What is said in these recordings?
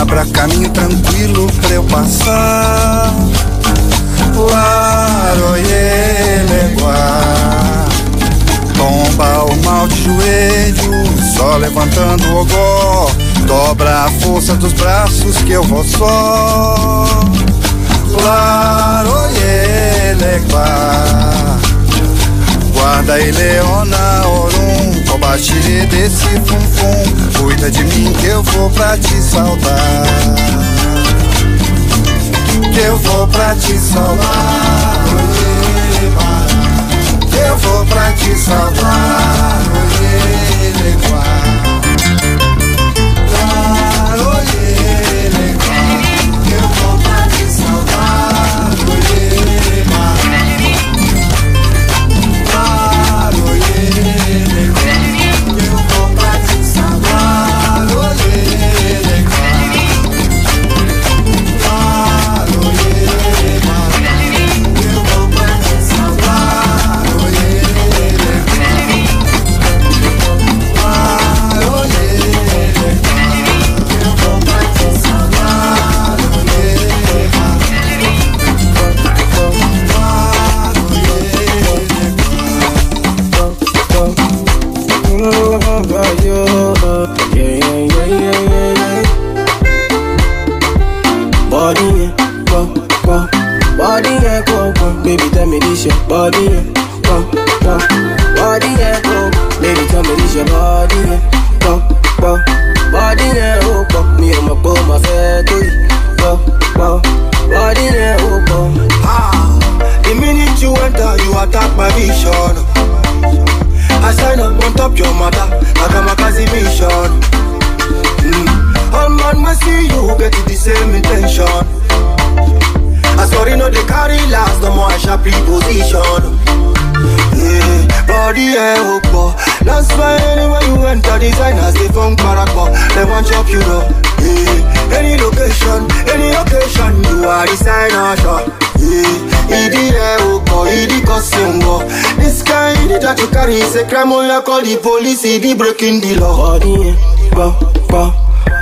abra caminho tranquilo pra eu passar. Laroyeleguá, é tomba o mal de joelho, só levantando o gó. Dobra a força dos braços que eu vou só. Laroyeleguá. Guarda Eleona Leona Orum, combatirei desse fumfum. Cuida de mim que eu vou pra te saudar. Que eu vou pra te saudar. Que eu vou pra te saudar. steady breaking the law. Body, yeah, bah,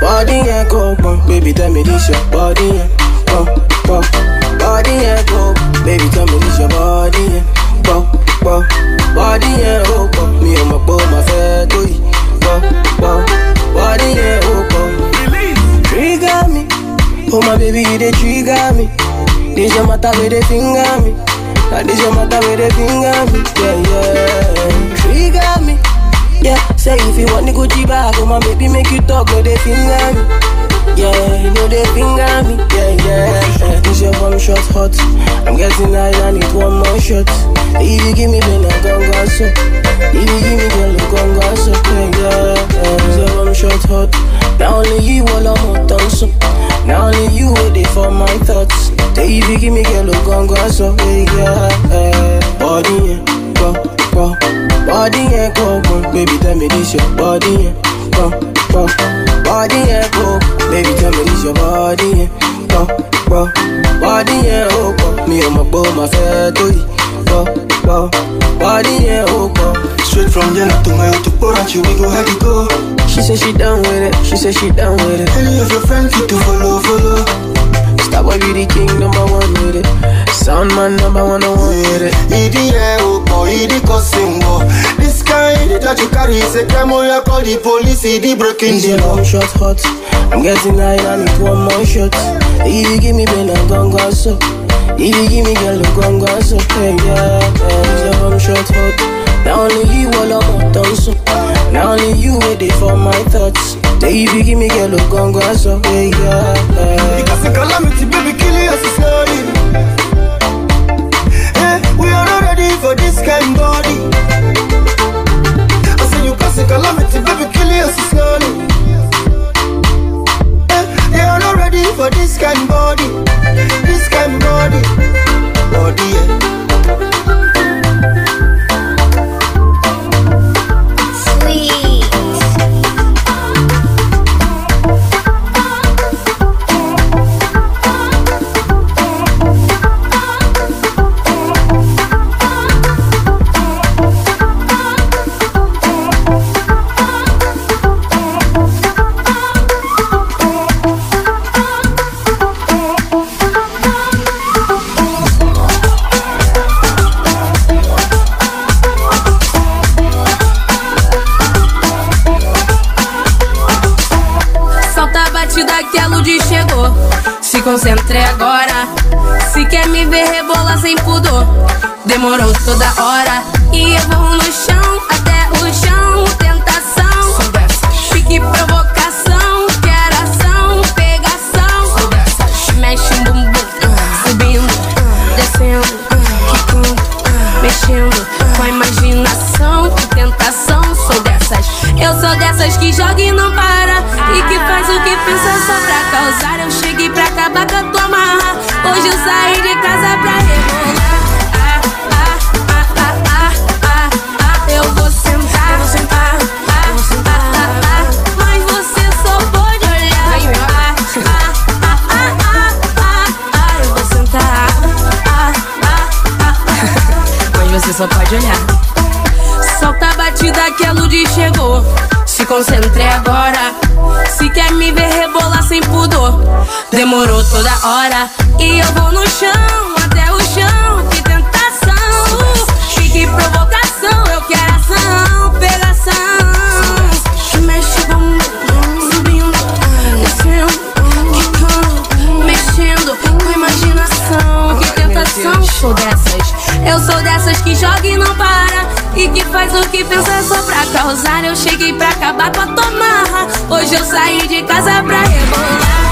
Body, yeah, go, bah. Baby, tell me this your body, yeah, bah, bah. Body, yeah, go, baby, tell me this your body, yeah, bah, bah. Body, yeah, oh, bah. Me and my boy, my fair, do it, bah, Body, yeah, oh, bah. Trigger me, oh my baby, you they trigger me. This your matter where they finger me, now this your matter where they finger me, yeah, yeah if you want the Gucci bag, oh my baby make you talk, no they finger me. Yeah, no they finger me. Yeah, yeah. Uh, this your bomb shot hot. I'm getting high, I need one more shot. If you give me the no gonga so, if you give me the no gonga so, yeah, yeah. Uh, this your bomb shot hot. Now only you all I'm hot on Now only you will they for my thoughts. If you give me the no gonga so, yeah, yeah. Uh, body, yeah, go, go body and go, Baby, tell me this your body and go, go. Body and go, baby, tell me this your body and go, go. Body and go, Me and my boy, my fair to you, Body and go, Straight from yellow to my to Borachi, we go have to go. She said she down with it, she said she down with it. Any of your friends need to follow, follow. That boy be the king, number one with it. Sound man, number one on one with it. Idi o ko idi kosin wo. This kind that you carry say demo ya call the police. Idi breaking the law. shot hot. I'm getting high and it one more shot. If you give me pain, and am gon' so. If you give me girl, I'm gon' so. Hey, yeah, yeah. So i shot hot. Now only you all I'm done so. Now only you waiting for my thoughts. They you give me yellow congo, I saw where you Because in calamity, baby, kill us slowly. Hey, we are not ready for this kind body. I say you cause in calamity, baby, kill us slowly. Hey, they are not ready for this kind body. This kind body. Body, yeah. demorou toda hora. E eu vou no chão. tudo que pensa só pra causar. Eu cheguei pra acabar com a tua marra. Hoje eu saí de casa pra rebolar.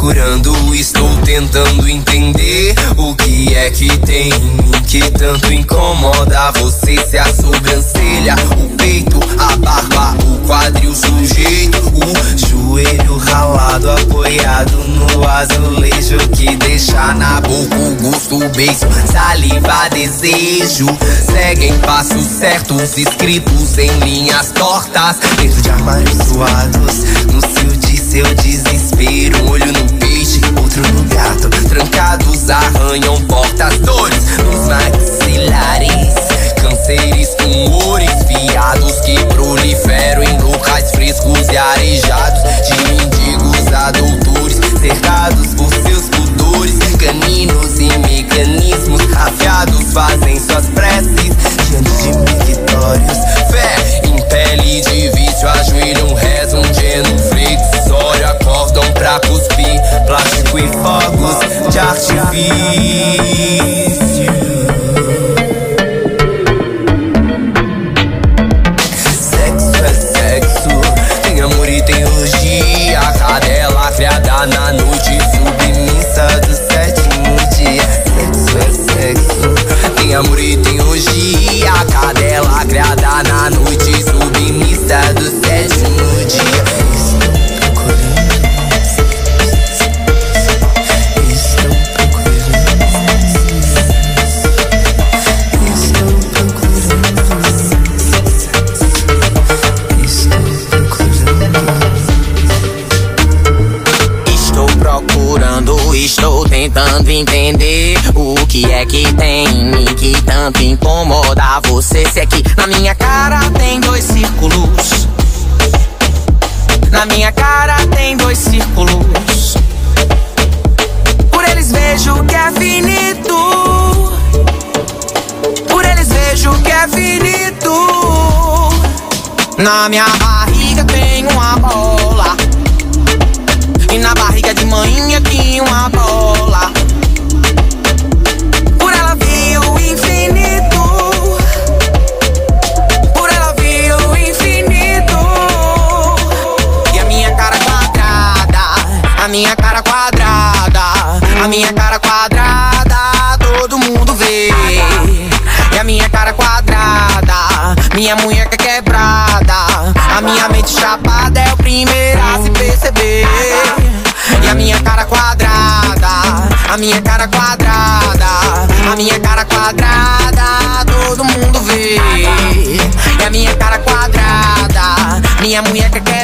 procurando, estou tentando entender o que é que tem em mim que tanto incomoda você se a sobrancelha, o peito, a barba, o quadril sujeito, o joelho ralado apoiado no azulejo que deixa na boca o gosto, o beijo, saliva, desejo. Seguem passos certos escritos em linhas tortas dentro de armários suados no silêncio seu desespero. Um olho no peixe, outro no gato. Trancados arranham portas, dores nos maxilares. Cânceres, tumores, fiados que proliferam em locais frescos e arejados. De mendigos a doutores, cercados por seus pudores. Caninos e mecanismos afiados fazem suas preces diante de mictórios. Fé pele de vício, ajoelham, rezam, genuflexório, acordam pra cuspir, plástico e fogos de artifício. Sexo é sexo, tem amor e tem orgia, cadela criada na noite submissa do sétimo dia. Sexo é sexo, tem amor e tem orgia, cadela criada na noite mia minha cara quadrada, todo mundo vê. É a minha cara quadrada, minha mulher quer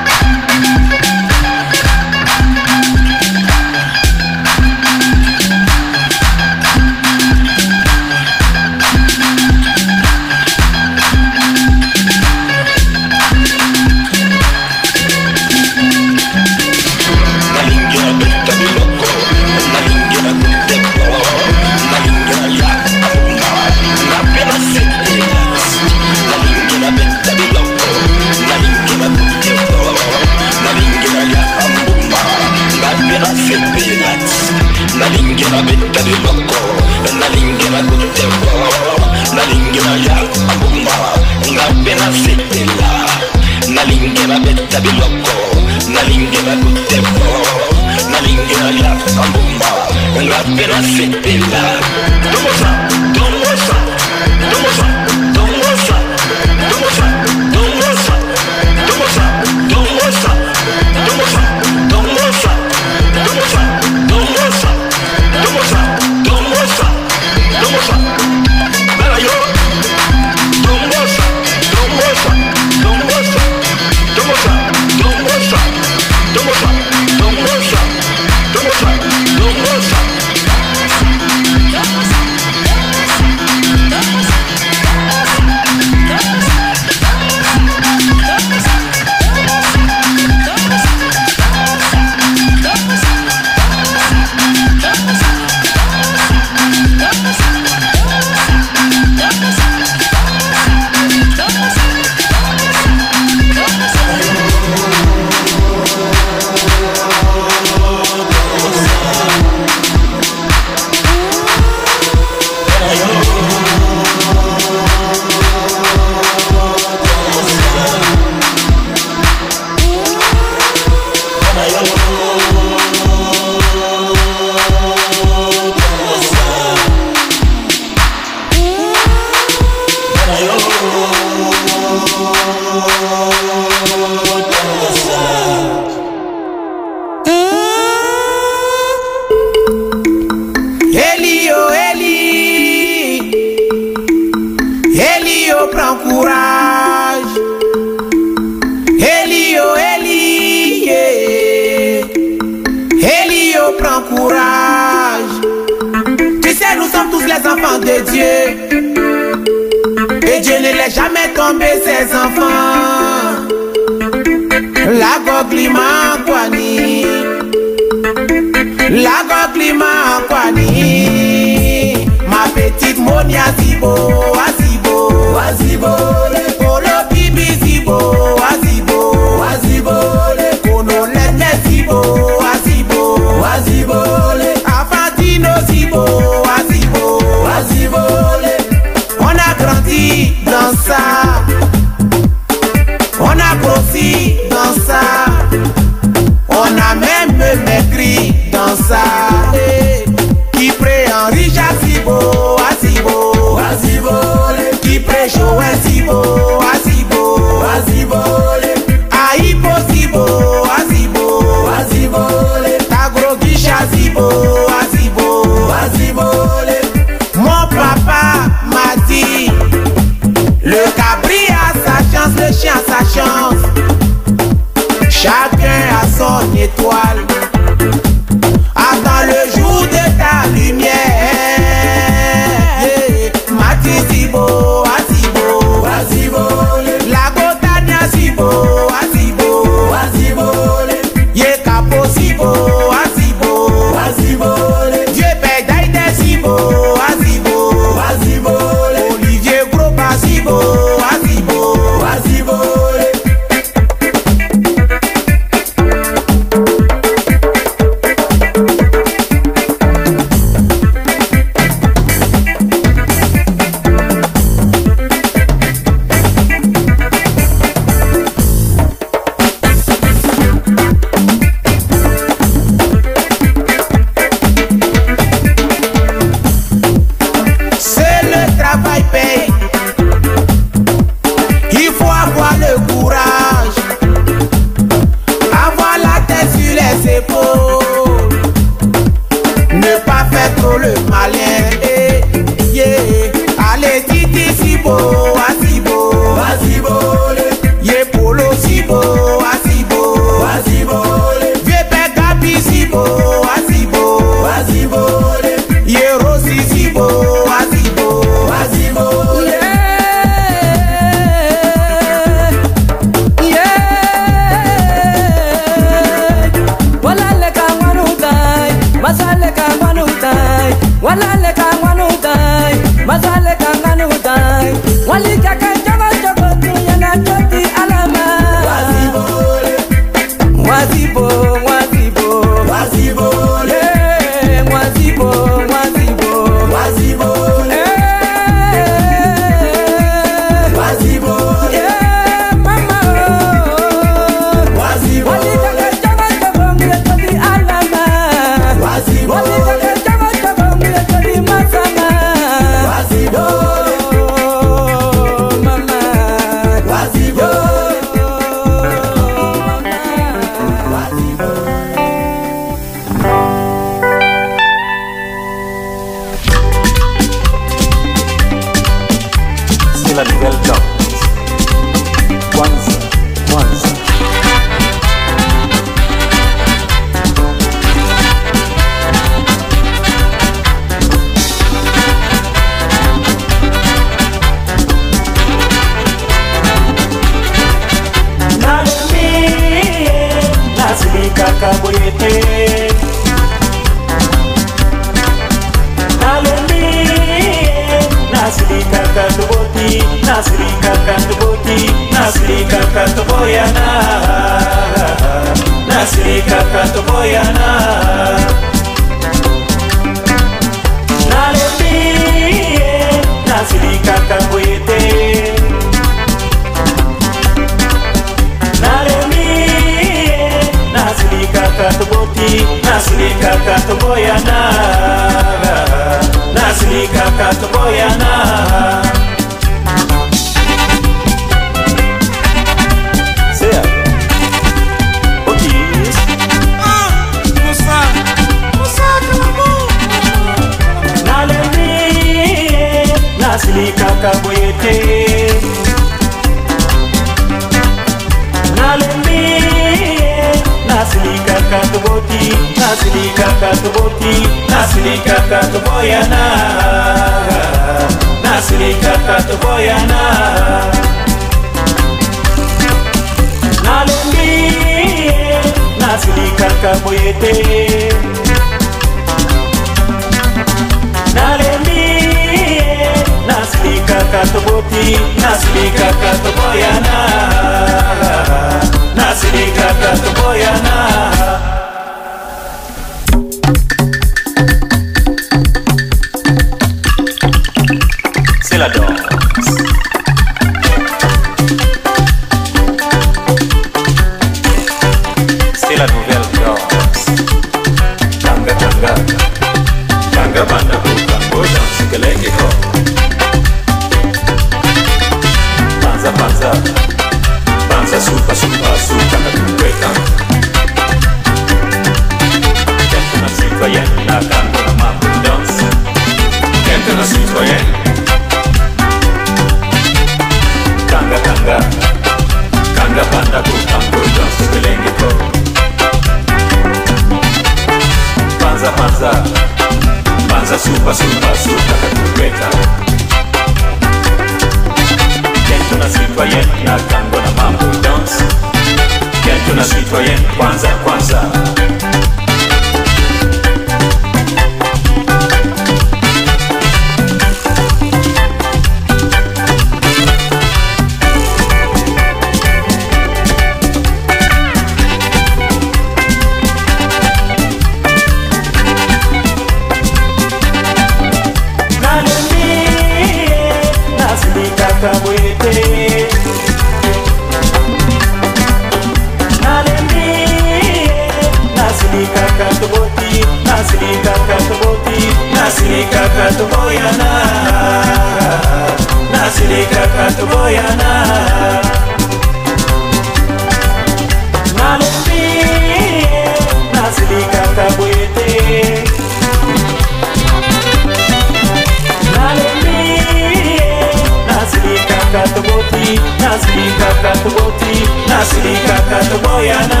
Nasiri kaka to boyana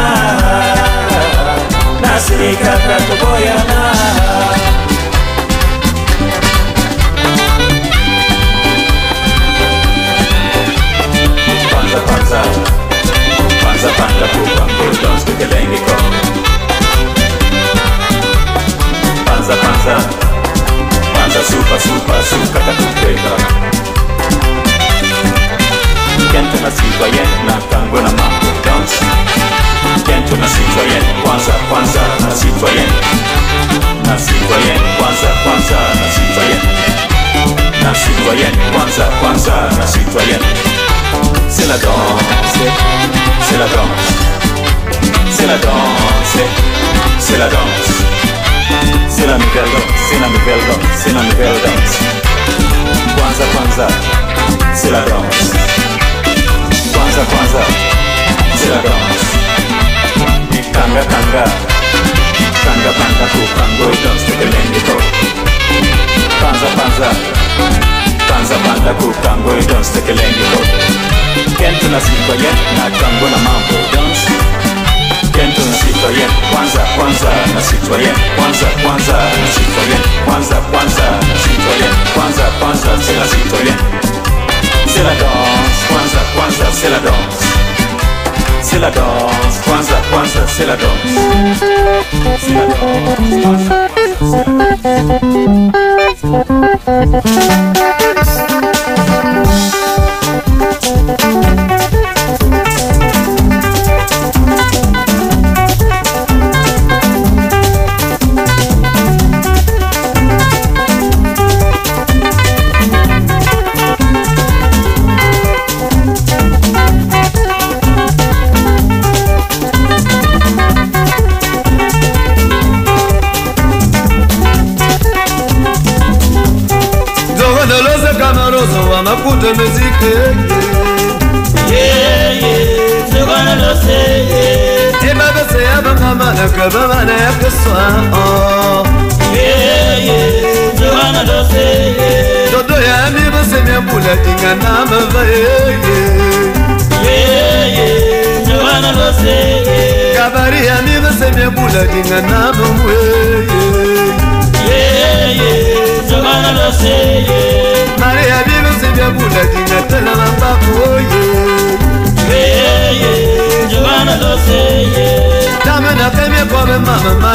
Nasiri kaka to boyana panza Panza panda pupa Bulldogs with the lady go Panza panza Panza super super super kakatupeka Kentona citoyenne Natango na danse Kentona citoyenne Kwanza Kwanza na citoyenne Na citoyenne Kwanza Kwanza na citoyenne Na citoyenne Kwanza Kwanza na citoyenne C'est la danse C'est la danse C'est la danse C'est la danse C'est la nouvelle danse C'est la nouvelle danse C'est la nouvelle danse Kwanza Kwanza C'est la danse Kwanza Zilagamas Kanga Kanga Kanga Panga Kupango Idonstekelengito Panza Panza Panza Panda Kupango Idonstekelengito Kento na y yet na kango na mambo dance Kento na sifa yet panza, na sifa y panza panza, na sifa y panza panza, na sifa yet Kwanza Thank you.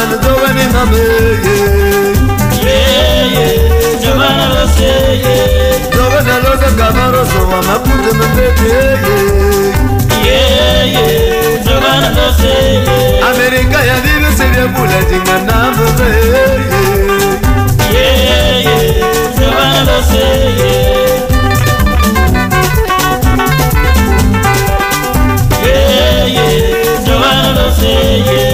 Giovanna, Giovanna mamma, yeah, yeah, Giovanna lo sei, Dove Giovanna lo da camaro, so mamma pure me bete, yeah, yeah, Giovanna lo sei, yeah. America ya deve essere pula di manamo, yeah, yeah, yeah, Giovanna lo sei, yeah. Yeah, yeah, Giovanna lo sei, yeah.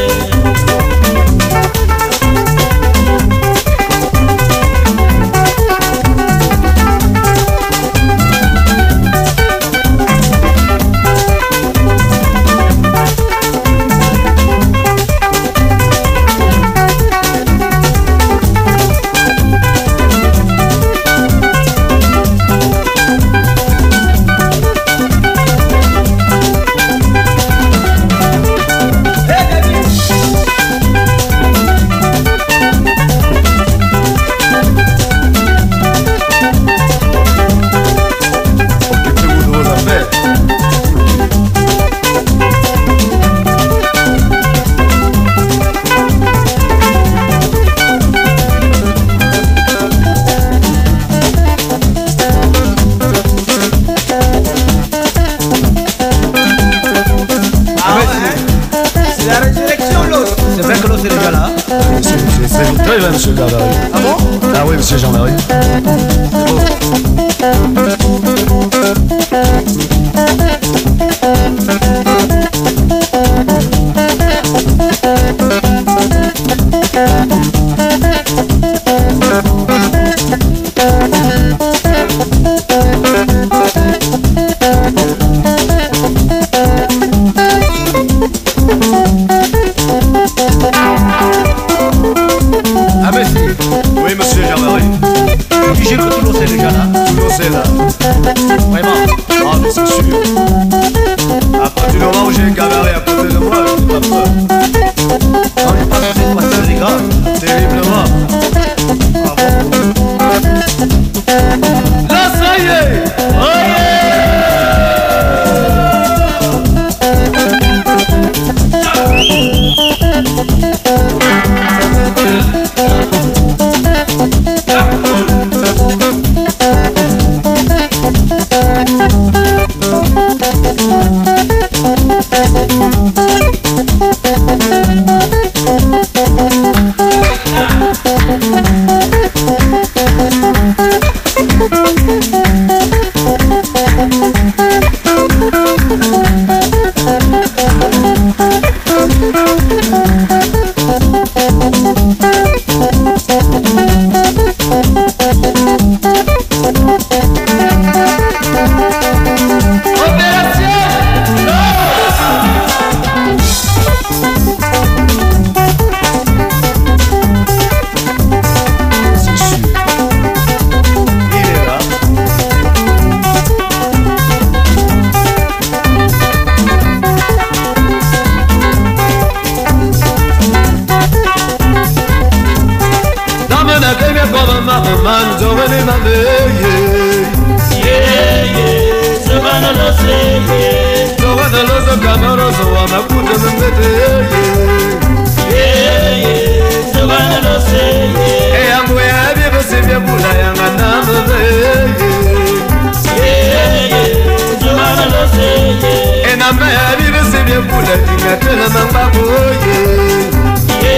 mbula tinga te na mangbabu oye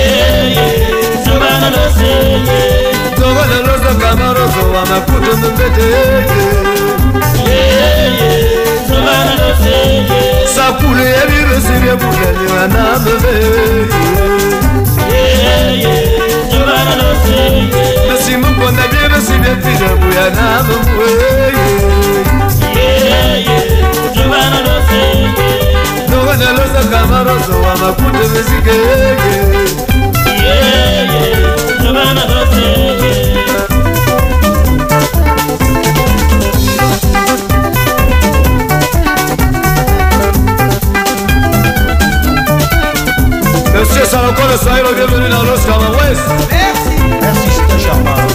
zogo na loso kamaroso wa maputo mbete sakulu yebirosirie bulaliwa na mbebe besimukonda byebesimye mpina buya na mbebe maroso wamakute bezigege Monsieur Salokolo, soyez le bienvenu Merci. Merci, je te charme.